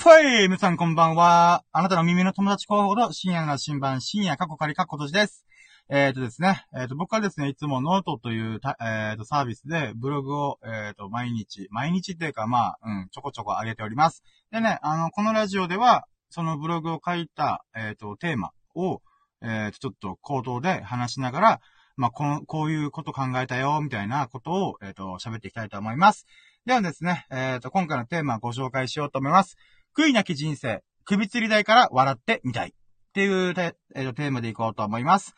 ファイ皆さんこんばんは。あなたの耳の友達候補の深夜の新版、深夜過去仮過去年です。えっ、ー、とですね、えっ、ー、と、僕はですね、いつもノートという、えっ、ー、と、サービスでブログを、えっ、と、毎日、毎日っていうか、まあ、うん、ちょこちょこ上げております。でね、あの、このラジオでは、そのブログを書いた、えっ、と、テーマを、えっ、と、ちょっと口頭で話しながら、まあ、この、こういうこと考えたよ、みたいなことを、えっ、と、喋っていきたいと思います。ではですね、えっ、と、今回のテーマをご紹介しようと思います。悔いなき人生、首吊り台から笑ってみたい。っていうテ,、えー、テーマでいこうと思います。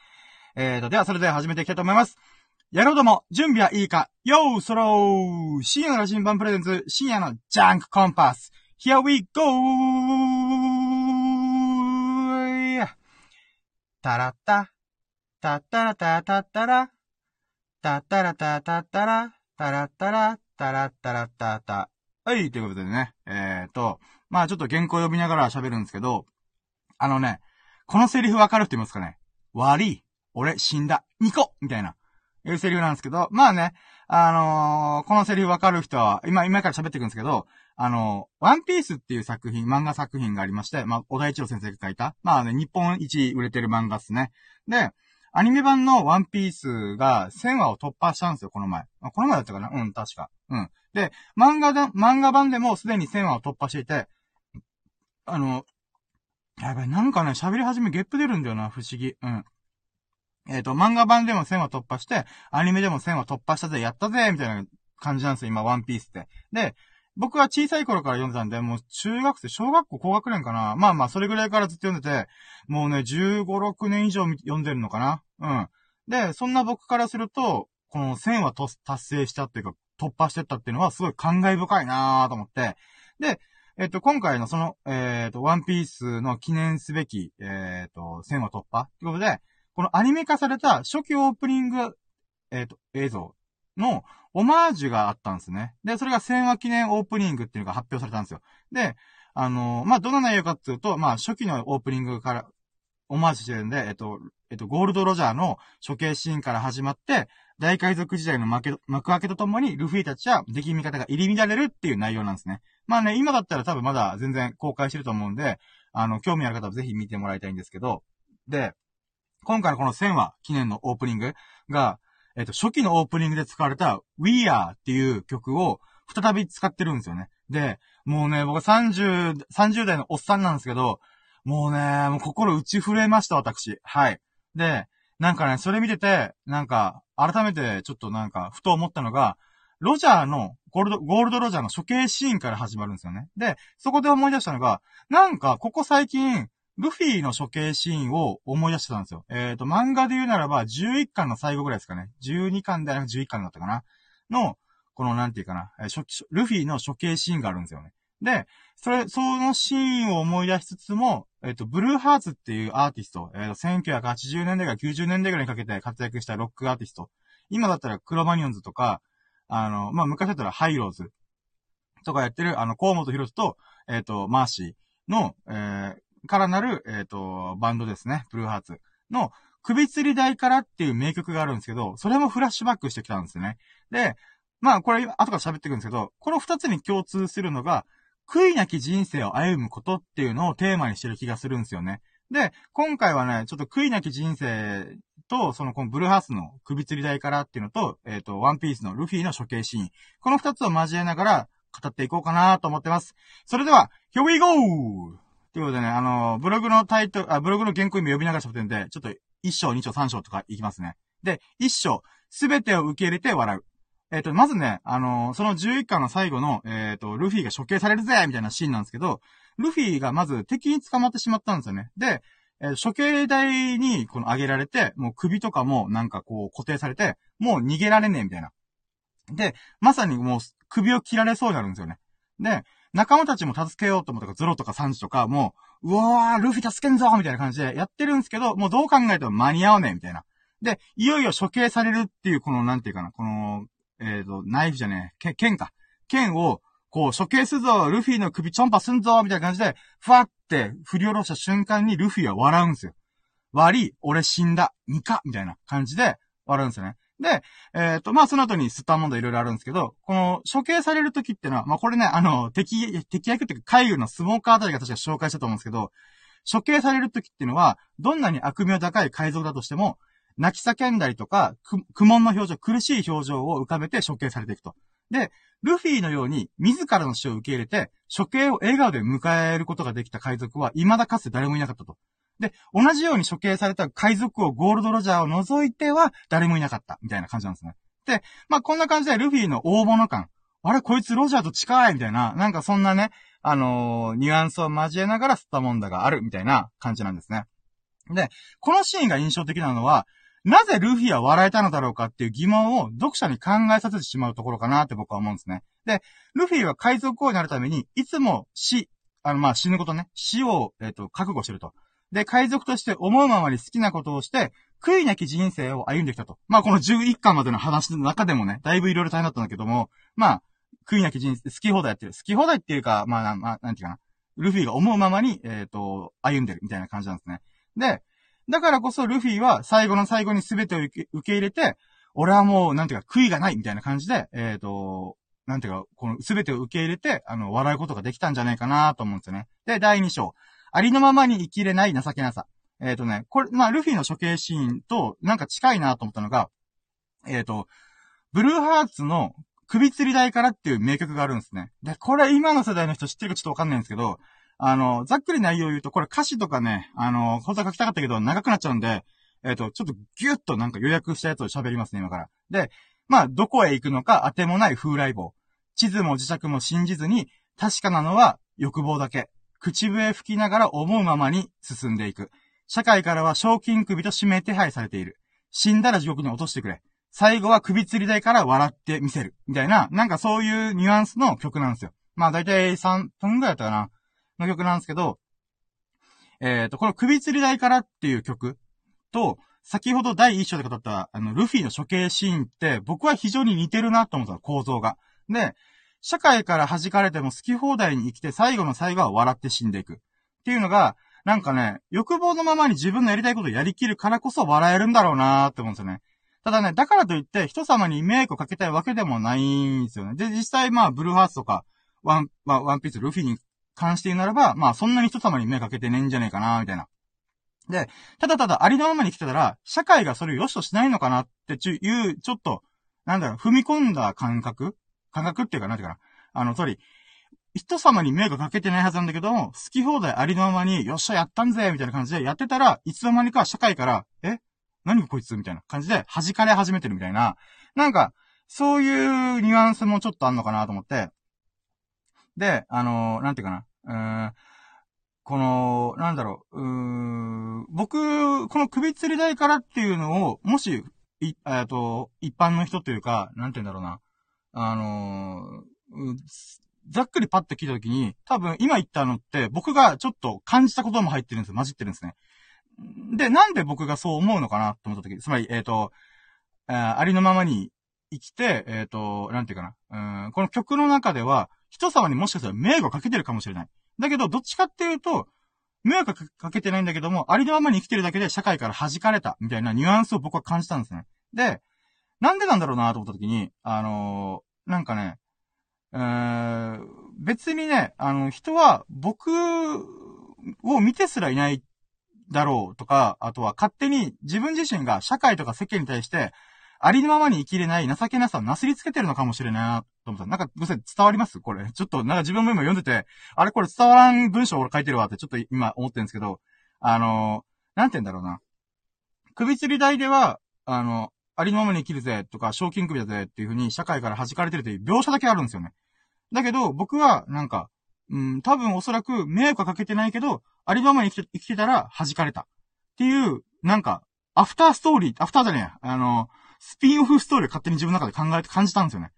えーと、ではそれでは始めていきたいと思います。やろうども、準備はいいか？よーそろー深夜の新版プレゼンツ、深夜のジャンクコンパス !Here we go! タラッタ、タッタラタタッタラ、タッタラタタッタラ、タラッタラ、タラッタラッタタ。はい、ということでね、えーと、まあちょっと原稿読みながら喋るんですけど、あのね、このセリフわかる人いますかね？悪い。俺死んだ。ニコみたいな。いうセリフなんですけど、まあね、あのー、このセリフわかる人は、今、今から喋っていくんですけど、あのー、ワンピースっていう作品、漫画作品がありまして、まあ、小田一郎先生が書いた、まあね、日本一売れてる漫画っすね。で、アニメ版のワンピースが1000話を突破したんですよ、この前。この前だったかな？うん、確か。うん。で、漫画だ、漫画版でもすでに1000話を突破していて、あの、やばい、なんかね、喋り始めゲップ出るんだよな、不思議。うん。えっ、ー、と、漫画版でも1000話突破して、アニメでも1000話突破したぜ、やったぜ、みたいな感じなんですよ、今、ワンピースって。で、僕は小さい頃から読んでたんで、もう中学生、小学校高学年かな。まあまあ、それぐらいからずっと読んでて、もうね、15、6年以上読んでるのかな。うん。で、そんな僕からすると、この1000話達成したっていうか、突破してったっていうのはすごい感慨深いなーと思って。で、えっと、今回のその、えっと、ワンピースの記念すべき、えっと、1000話突破ってことで、このアニメ化された初期オープニング、えっと、映像のオマージュがあったんですね。で、それが1000話記念オープニングっていうのが発表されたんですよ。で、あのまあ、どんな内容かっていうと、まあ、初期のオープニングから、オマージュしてるんで、えっと、えっと、ゴールドロジャーの処刑シーンから始まって、大海賊時代の幕開けとともに、ルフィたちは敵味方が入り乱れるっていう内容なんですね。まあね、今だったら多分まだ全然公開してると思うんで、あの、興味ある方はぜひ見てもらいたいんですけど、で、今回のこの1000話記念のオープニングが、えっと、初期のオープニングで使われた We Are っていう曲を再び使ってるんですよね。で、もうね、僕30、30代のおっさんなんですけど、もうね、もう心打ち震えました、私。はい。で、なんかね、それ見てて、なんか、改めてちょっとなんか、ふと思ったのが、ロジャーの、ゴールド、ゴールドロジャーの処刑シーンから始まるんですよね。で、そこで思い出したのが、なんか、ここ最近、ルフィの処刑シーンを思い出してたんですよ。えっ、ー、と、漫画で言うならば、11巻の最後ぐらいですかね。12巻ではなく11巻だったかな。の、この、なんていうかな、えー、ルフィの処刑シーンがあるんですよね。で、それ、そのシーンを思い出しつつも、えっ、ー、と、ブルーハーツっていうアーティスト、えっ、ー、と、1980年代から90年代ぐらいにかけて活躍したロックアーティスト。今だったらクロマニオンズとか、あの、まあ、昔だったらハイローズとかやってる、あの、コウモトヒロスと、えっ、ー、と、マーシーの、えー、からなる、えっ、ー、と、バンドですね。ブルーハーツの、首吊り台からっていう名曲があるんですけど、それもフラッシュバックしてきたんですよね。で、まあ、これ、後から喋っていくんですけど、この二つに共通するのが、悔いなき人生を歩むことっていうのをテーマにしてる気がするんですよね。で、今回はね、ちょっと悔いなき人生と、その、このブルーハースの首吊り台からっていうのと、えっ、ー、と、ワンピースのルフィの処刑シーン。この二つを交えながら語っていこうかなと思ってます。それでは、here we go! ということでね、あの、ブログのタイトル、あ、ブログの原稿今呼びながら喋ってるんで、ちょっと一章、二章、三章とかいきますね。で、一章、すべてを受け入れて笑う。えっ、ー、と、まずね、あのその11巻の最後の、えっ、ー、と、ルフィが処刑されるぜみたいなシーンなんですけど、ルフィがまず敵に捕まってしまったんですよね。で、えー、処刑台にこの上げられて、もう首とかもなんかこう固定されて、もう逃げられねえみたいな。で、まさにもう首を切られそうになるんですよね。で、仲間たちも助けようと思ったから、ゾロとかサンジとかもう、うわー、ルフィ助けんぞみたいな感じでやってるんですけど、もうどう考えても間に合わねえみたいな。で、いよいよ処刑されるっていう、この、なんていうかな、この、えっ、ー、と、ナイフじゃねえ、剣か。剣を、こう、処刑するぞ、ルフィの首チョンパすんぞ、みたいな感じで、ふわって振り下ろした瞬間にルフィは笑うんですよ。悪い、俺死んだ、ニカみたいな感じで笑うんですよね。で、えっ、と、まあ、その後にスター問題いろいろあるんですけど、この処刑される時ってのは、まあ、これね、あの、敵、敵役っていうか、海軍のスモーカーあたりが確か紹介したと思うんですけど、処刑される時っていうのは、どんなに悪名高い海賊だとしても、泣き叫んだりとか、苦悶の表情、苦しい表情を浮かべて処刑されていくと。で、ルフィのように自らの死を受け入れて、処刑を笑顔で迎えることができた海賊は未だかつて誰もいなかったと。で、同じように処刑された海賊王ゴールドロジャーを除いては誰もいなかった、みたいな感じなんですね。で、まあ、こんな感じでルフィの大物感。あれ、こいつロジャーと近いみたいな、なんかそんなね、あのー、ニュアンスを交えながら吸ったもんだがあるみたいな感じなんですね。で、このシーンが印象的なのは、なぜルフィは笑えたのだろうかっていう疑問を読者に考えさせてしまうところかなって僕は思うんですね。で、ルフィは海賊王になるために、いつも死、あの、ま、死ぬことね、死を、えっ、ー、と、覚悟してると。で、海賊として思うままに好きなことをして、悔いなき人生を歩んできたと。まあ、この11巻までの話の中でもね、だいぶいろいろ大変だったんだけども、まあ、悔いなき人生、好き放題やってる。好き放題っていうか、まあ、まあ、なんていうかな。ルフィが思うままに、えっ、ー、と、歩んでるみたいな感じなんですね。で、だからこそルフィは最後の最後に全てを受け入れて、俺はもう、なんていうか、悔いがないみたいな感じで、えっ、ー、と、なんていうか、この全てを受け入れて、あの、笑うことができたんじゃないかなと思うんですよね。で、第2章。ありのままに生きれない情けなさ。えっ、ー、とね、これ、まあ、ルフィの処刑シーンと、なんか近いなと思ったのが、えっ、ー、と、ブルーハーツの首吊り台からっていう名曲があるんですね。で、これ今の世代の人知ってるかちょっとわかんないんですけど、あの、ざっくり内容を言うと、これ歌詞とかね、あの、本当は書きたかったけど長くなっちゃうんで、えっ、ー、と、ちょっとギュッとなんか予約したやつを喋りますね、今から。で、まあ、どこへ行くのか当てもない風来坊。地図も磁石も信じずに、確かなのは欲望だけ。口笛吹きながら思うままに進んでいく。社会からは賞金首と指名手配されている。死んだら地獄に落としてくれ。最後は首吊り台から笑ってみせる。みたいな、なんかそういうニュアンスの曲なんですよ。まあだいたい3分ぐらいだったかな。の曲なんですけど、えっ、ー、と、この首吊り台からっていう曲と、先ほど第一章で語った、あの、ルフィの処刑シーンって、僕は非常に似てるなと思ったの、構造が。で、社会から弾かれても好き放題に生きて最後の最後は笑って死んでいく。っていうのが、なんかね、欲望のままに自分のやりたいことをやりきるからこそ笑えるんだろうなーって思うんですよね。ただね、だからといって人様に迷惑をかけたいわけでもないんですよね。で、実際まあ、ブルーハーツとか、ワン、まあ、ワンピース、ルフィに関して言うならば、まあそんなに人様に目かけてねえんじゃねえかな、みたいな。で、ただただありのままに来てたら、社会がそれを良しとしないのかなってちいう、ちょっと、なんだろう、踏み込んだ感覚？感覚っていうか、なんていうかな。あの、つまり、人様に迷惑かけてないはずなんだけども、好き放題ありのままに、よっしゃ、やったんぜみたいな感じでやってたら、いつの間にか社会から、え？何こいつ？みたいな感じで弾かれ始めてるみたいな。なんか、そういうニュアンスもちょっとあんのかなと思って。で、あのー、なんていうかな。うーん、この、なんだろう、うーん、僕、この首吊り台からっていうのを、もし、い、えっと、一般の人というか、なんて言うんだろうな。あのー、ざっくりパッて聞いたときに、多分今言ったのって僕がちょっと感じたことも入ってるんですよ。混じってるんですね。で、なんで僕がそう思うのかなと思ったとき、つまり、えっ、ー、と、ありのままに生きて、えっ、ー、と、なんていうかな。うん、この曲の中では、人様にもしかしたら迷惑かけてるかもしれない。だけど、どっちかっていうと、迷惑かけてないんだけども、ありのままに生きてるだけで社会から弾かれた、みたいなニュアンスを僕は感じたんですね。で、なんでなんだろうなと思った時に、あのー、なんかね、えー、別にね、あの、人は僕を見てすらいないだろうとか、あとは勝手に自分自身が社会とか世間に対して、ありのままに生きれない情けなさをなすりつけてるのかもしれないな、と思った。なんか、ごめんなさい、伝わります？これ。ちょっと、なんか自分も今読んでて、あれこれ伝わらん文章俺書いてるわってちょっと今思ってるんですけど、あのー、なんて言うんだろうな。首吊り台では、あの、ありのままに生きるぜとか、賞金首だぜっていう風に社会から弾かれてるという描写だけあるんですよね。だけど、僕は、なんか、うん、多分おそらく迷惑はかけてないけど、ありのままに生きて生きてたら弾かれた。っていう、なんか、アフターストーリー、アフターじゃねえ。あの、スピンオフストーリーを勝手に自分の中で考えて感じたんですよね。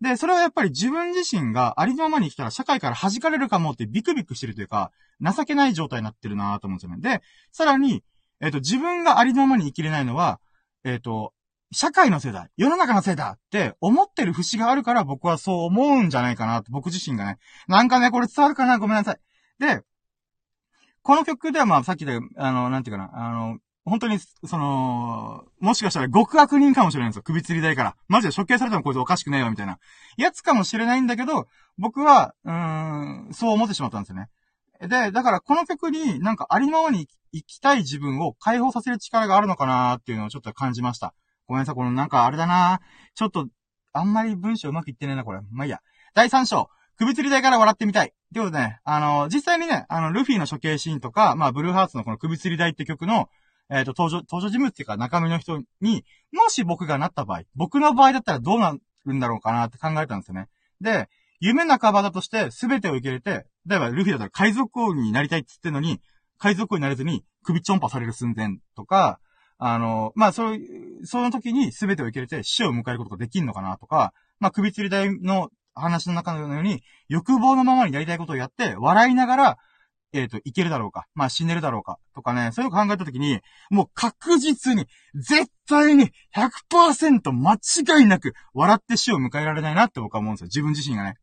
で、それはやっぱり自分自身がありのままに生きたら社会から弾かれるかもってビクビクしてるというか、情けない状態になってるなと思うんですよね。で、さらに、えっ、ー、と、自分がありのままに生きれないのは、えっ、ー、と、社会のせいだ世の中のせいだって思ってる節があるから僕はそう思うんじゃないかなと、僕自身がね。なんかね、これ伝わるかな？ごめんなさい。で、この曲ではまあさっきで、あの、なんていうかな、あの、本当に、その、もしかしたら極悪人かもしれないんですよ。首吊り台から。マジで処刑されてもこいつおかしくねえよ、みたいな。やつかもしれないんだけど、僕は、うーん、そう思ってしまったんですよね。で、だからこの曲になんかありままに生きたい自分を解放させる力があるのかなーっていうのをちょっと感じました。ごめんなさい、このなんかあれだなーちょっと、あんまり文章うまくいってねえな、これ。まあいいや。第3章。首吊り台から笑ってみたい。ってことでね、あの、実際にね、あの、ルフィの処刑シーンとか、まあ、ブルーハーツのこの首吊り台って曲の、えっ、ー、と、登場、登場人物っていうか中身の人に、もし僕がなった場合、僕の場合だったらどうなるんだろうかなって考えたんですよね。で、夢半ばだとして全てを受け入れて、例えばルフィだったら海賊王になりたいって言ってんのに、海賊王になれずに首ちょんぱされる寸前とか、あの、まあ、そういう、その時に全てを受け入れて死を迎えることができんのかなとか、まあ、首吊り台の話の中のように、欲望のままにやりたいことをやって、笑いながら、えっ、ー、と、いけるだろうか。まあ、死ねるだろうか。とかね、そういうの考えたときに、もう確実に、絶対に100%間違いなく、笑って死を迎えられないなって僕は思うんですよ。自分自身がね。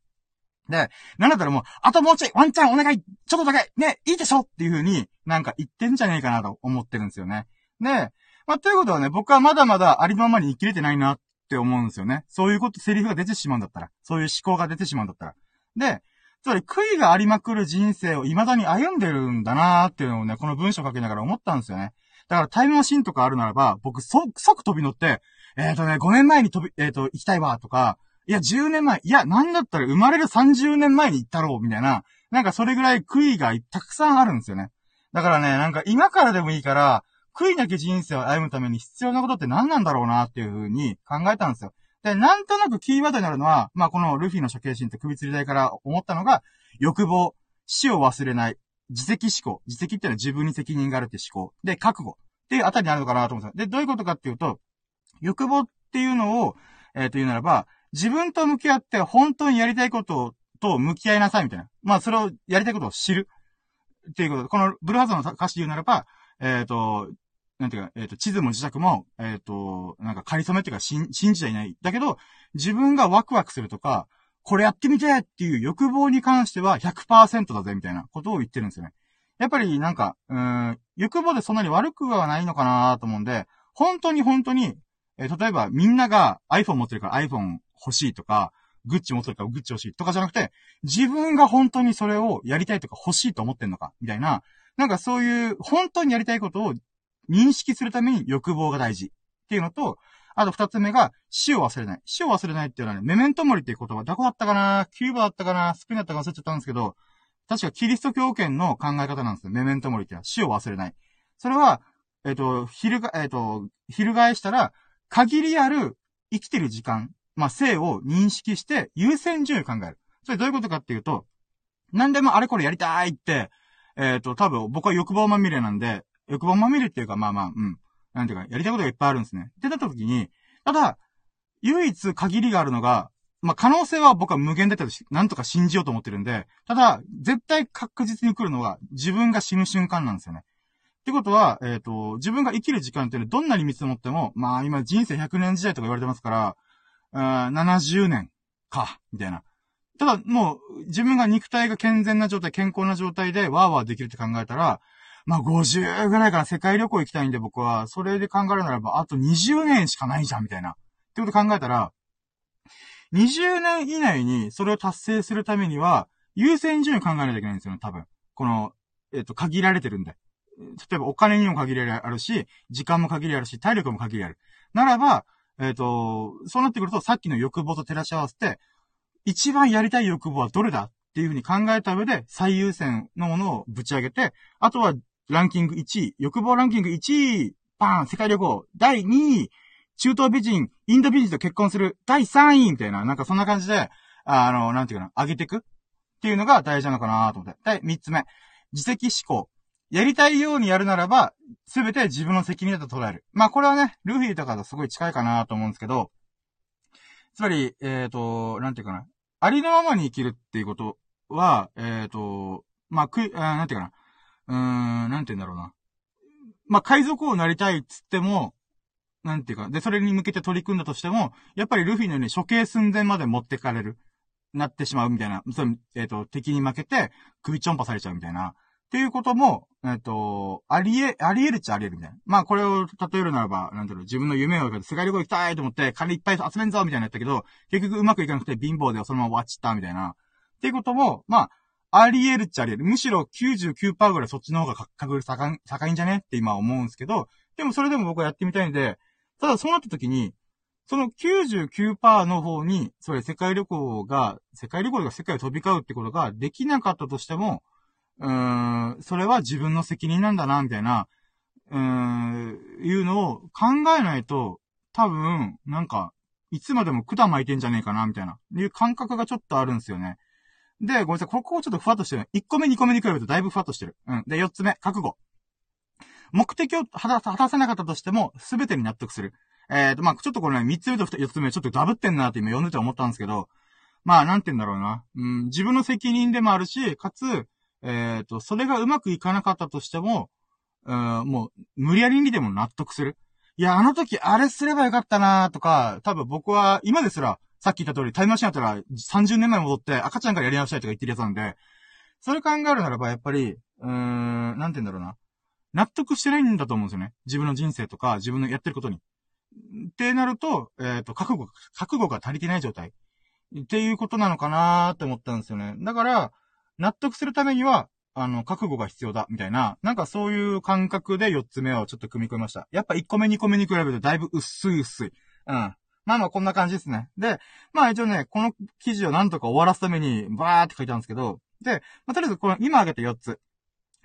で、なんだったらもう、あともうちょい、ワンチャンお願いちょっとだけね、いいでしょっていう風に、なんか言ってんじゃねえかなと思ってるんですよね。で、まあ、ということはね、僕はまだまだありのままに生きれてないなって思うんですよね。そういうこと、セリフが出てしまうんだったら。そういう思考が出てしまうんだったら。で、つまり悔いがありまくる人生を未だに歩んでるんだなーっていうのをね、この文章書きながら思ったんですよね。だからタイムマシンとかあるならば、僕、即、即飛び乗って、えっ、ー、とね、5年前に飛び、えっ、ー、と、行きたいわ、とか、いや、10年前、いや、なんだったら生まれる30年前に行ったろう、みたいな、なんかそれぐらい悔いがたくさんあるんですよね。だからね、なんか今からでもいいから、悔いなき人生を歩むために必要なことって何なんだろうなっていう風に考えたんですよ。で、なんとなくキーワードになるのは、まあ、このルフィの処刑シーンって首吊り台から思ったのが、欲望、死を忘れない、自責思考。自責っていうのは自分に責任があるって思考。で、覚悟。っていうあたりにあるのかなと思うんです。で、どういうことかっていうと、欲望っていうのを、えっ、ー、と言うならば、自分と向き合って本当にやりたいことと向き合いなさいみたいな。まあ、それを、やりたいことを知る。っていうこと。このブルーハーズの歌詞で言うならば、えっ、ー、と、なんていうか、えっ、ー、と、地図も自宅も、えっ、と、なんか、仮初めっていうか、信じちゃいない。だけど、自分がワクワクするとか、これやってみてっていう欲望に関しては100%だぜ、みたいなことを言ってるんですよね。やっぱりなんか、うん、欲望でそんなに悪くはないのかなと思うんで、本当に本当に、えー、例えばみんなが iPhone 持ってるから iPhone 欲しいとか、グッチ持ってるからグッチ欲しいとかじゃなくて、自分が本当にそれをやりたいとか欲しいと思ってんのか、みたいな、なんかそういう本当にやりたいことを認識するために欲望が大事っていうのと、あと二つ目が、死を忘れない。死を忘れないっていうのはね、メメントモリっていう言葉、どこだったかなキューバだったかなスペインだったか忘れちゃったんですけど、確かキリスト教圏の考え方なんですよ。メメントモリっていうのは死を忘れない。それは、えっ、ー、と、昼が、えっ、ー、と、翻したら、限りある生きてる時間、まあ、生を認識して優先順位を考える。それどういうことかっていうと、何でもあれこれやりたいって、えっ、ー、と、多分僕は欲望まみれなんで、欲望まみれっていうか、まあまあ、うん。なんていうか、やりたいことがいっぱいあるんですね。ってなった時に、ただ、唯一限りがあるのが、まあ、可能性は僕は無限だったとし、なんとか信じようと思ってるんで、ただ、絶対確実に来るのが、自分が死ぬ瞬間なんですよね。ってことは、えっ、ー、と、自分が生きる時間っていうのはどんなに見積もっても、まあ今人生100年時代とか言われてますから、うん、70年か、みたいな。ただ、もう、自分が肉体が健全な状態、健康な状態でワーワーできるって考えたら、まあ、50ぐらいから世界旅行行きたいんで僕は、それで考えるならば、あと20年しかないじゃん、みたいな。ってこと考えたら、20年以内にそれを達成するためには、優先順位を考えないといけないんですよ、多分。この、えっ、と、限られてるんで。例えばお金にも限りあるし、時間も限りあるし、体力も限りある。ならば、えっ、と、そうなってくると、さっきの欲望と照らし合わせて、一番やりたい欲望はどれだっていうふうに考えた上で、最優先のものをぶち上げて、あとはランキング1位、欲望ランキング1位、パン、世界旅行、第2位、中東美人、インド美人と結婚する、第3位みたいな、なんかそんな感じで、あの、なんていうかな、上げていく？っていうのが大事なのかなと思って。第3つ目、自責思考。やりたいようにやるならば、すべて自分の責任だと捉える。まあこれはね、ルフィとかとすごい近いかなと思うんですけど、つまり、えっ、ー、と、なんていうかな、ありのままに生きるっていうことは、えっ、ー、と、まあ、く、あなんていうかな、うーん、なんて言うんだろうな。まあ、海賊王になりたいっつっても、なんていうか、で、それに向けて取り組んだとしても、やっぱりルフィのように処刑寸前まで持ってかれる。なってしまうみたいな。そえっ、ー、と、敵に負けて、首ちょんぱされちゃうみたいな。っていうことも、えっ、と、ありえ、あり得るっちゃあり得るみたいな。まあこれを例えるならば、なんだろう、自分の夢を世界旅行行きたいと思って、金いっぱい集めんぞみたいなやったけど、結局うまくいかなくて貧乏でそのまま終わっちったみたいな。っていうことも、まあ、あり得るっちゃあり得る。むしろ99%ぐらいそっちの方が確率高い高いんじゃね？って今思うんですけど、でもそれでも僕はやってみたいんで、ただそうなった時に、その99%の方に、それ世界旅行が、世界旅行が世界を飛び交うってことができなかったとしても、うーん、それは自分の責任なんだな、みたいな、うーん、いうのを考えないと、多分、なんか、いつまでも管巻いてんじゃねえかな、みたいな、いう感覚がちょっとあるんですよね。で、ごめんなさい、ここをちょっとふわっとしてる。1個目、2個目に比べるとだいぶふわっとしてる。うん。で、4つ目、覚悟。目的を果たせなかったとしても、すべてに納得する。えっ、ー、と、まあ、ちょっとこれね、3つ目と4つ目、ちょっとダブってんなって今読んでて思ったんですけど、まあ、なんて言うんだろうな。うん、自分の責任でもあるし、かつ、えっ、ー、と、それがうまくいかなかったとしても、うん、もう、無理やりにでも納得する。いや、あの時あれすればよかったなとか、多分僕は今ですら、さっき言った通りタイムマシンやったら30年前戻って赤ちゃんからやり直したいとか言ってるやつなんで、それ考えるならばやっぱり、うーん、なんて言うんだろうな。納得してないんだと思うんですよね。自分の人生とか、自分のやってることに。ってなると、えっ、ー、と、覚悟、覚悟が足りてない状態。っていうことなのかなーって思ったんですよね。だから、納得するためには、あの、覚悟が必要だ、みたいな、なんかそういう感覚で4つ目をちょっと組み込みました。やっぱ1個目2個目に比べるとだいぶ薄い薄い。うん。まあまあこんな感じですね。で、まあ一応ね、この記事をなんとか終わらすために、バーって書いたんですけど、で、まあ、とりあえずこの今挙げた4つ。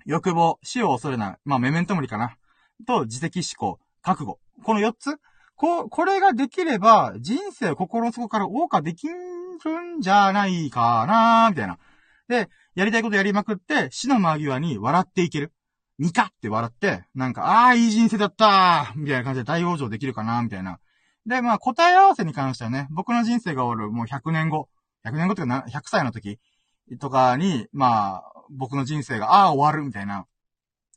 欲望、死を恐れない。まあメメントモリかな。と、自責思考、覚悟。この4つこ、これができれば、人生を心の底から謳歌できるんじゃないかなみたいな。で、やりたいことやりまくって、死の間際に笑っていける。ニカって笑って、なんか、ああ、いい人生だったみたいな感じで大往生できるかなみたいな。で、まあ、答え合わせに関してはね、僕の人生が終わるもう100年後、100年後っていうか100歳の時とかに、まあ、僕の人生が、ああ、終わるみたいな。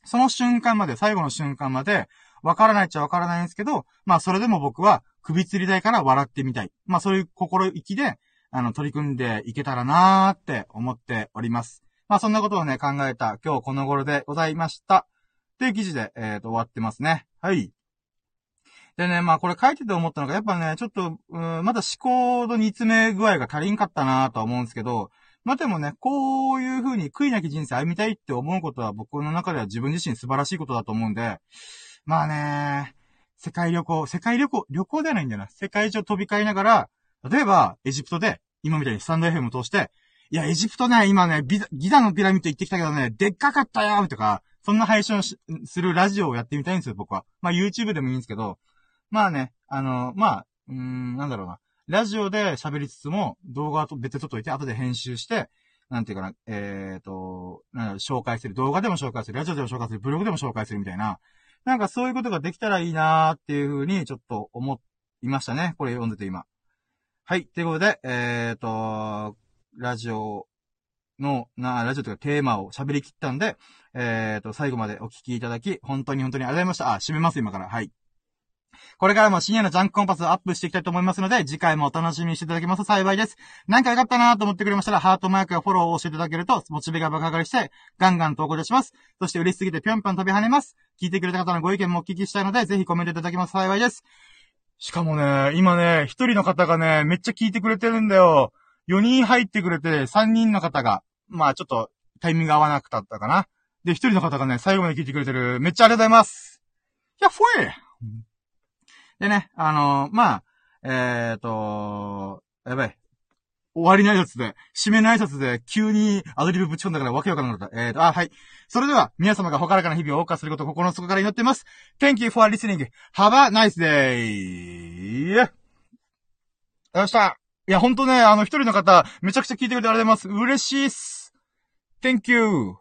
その瞬間まで、最後の瞬間まで、わからないっちゃわからないんですけど、まあ、それでも僕は、首吊りたいから笑ってみたい。まあ、そういう心意気で、あの、取り組んでいけたらなーって思っております。まあ、そんなことをね、考えた今日この頃でございました。という記事で、えっ、ー、と、終わってますね。はい。でね、まあこれ書いてて思ったのが、やっぱね、ちょっと、うん、まだ思考の煮詰め具合が足りんかったなとは思うんですけど、まあでもね、こういう風に悔いなき人生歩みたいって思うことは僕の中では自分自身素晴らしいことだと思うんで、まあね、世界旅行、世界旅行、旅行ではないんだよな。世界中飛び交いながら、例えば、エジプトで、今みたいにスタンド FM を通して、いや、エジプトね、今ね、ギザのピラミッド行ってきたけどね、でっかかったよとか、そんな配信をするラジオをやってみたいんですよ、僕は。まあ、YouTube でもいいんですけど、まあね、あの、まあ、うーん、なんだろうな。ラジオで喋りつつも、動画と別で撮っといて、後で編集して、なんていうかな、えっ、ー、と、なん、紹介する。動画でも紹介する。ラジオでも紹介する。ブログでも紹介するみたいな。なんかそういうことができたらいいなーっていうふうにちょっと思いましたね。これ読んでて今。はい。ということで、えっ、ー、と、ラジオの、な、ラジオというかテーマを喋りきったんで、えっ、ー、と、最後までお聞きいただき、本当に本当にありがとうございました。あ、閉めます、今から。はい。これからも深夜のジャンクコンパスをアップしていきたいと思いますので、次回もお楽しみにしていただけますと幸いです。なんか良かったなと思ってくれましたら、ハートマークやフォローを押していただけると、モチベが爆上がりして、ガンガン投稿します。そして嬉しすぎてぴょんぴょん飛び跳ねます。聞いてくれた方のご意見もお聞きしたいので、ぜひコメントいただけますと幸いです。しかもね、今ね、一人の方がね、めっちゃ聞いてくれてるんだよ。4人入ってくれて、3人の方が、まあちょっとタイミング合わなくたったかな。で、一人の方がね、最後まで聞いてくれてる。めっちゃありがとうございます。やっほえでね、あのー、まあ、えっ、ー、と、やばい。終わりの挨拶で、締めの挨拶で急にアドリブぶち込んだからわけわからなかった。えっ、ー、と、あ、はい。それでは、皆様がほからかな日々を謳歌することを心の底から祈っています。Thank you for listening. Have a nice day! よっしゃ。いや、ほんとね、あの、一人の方、めちゃくちゃ聞いてくれてありがとうございます。嬉しいっす。Thank you!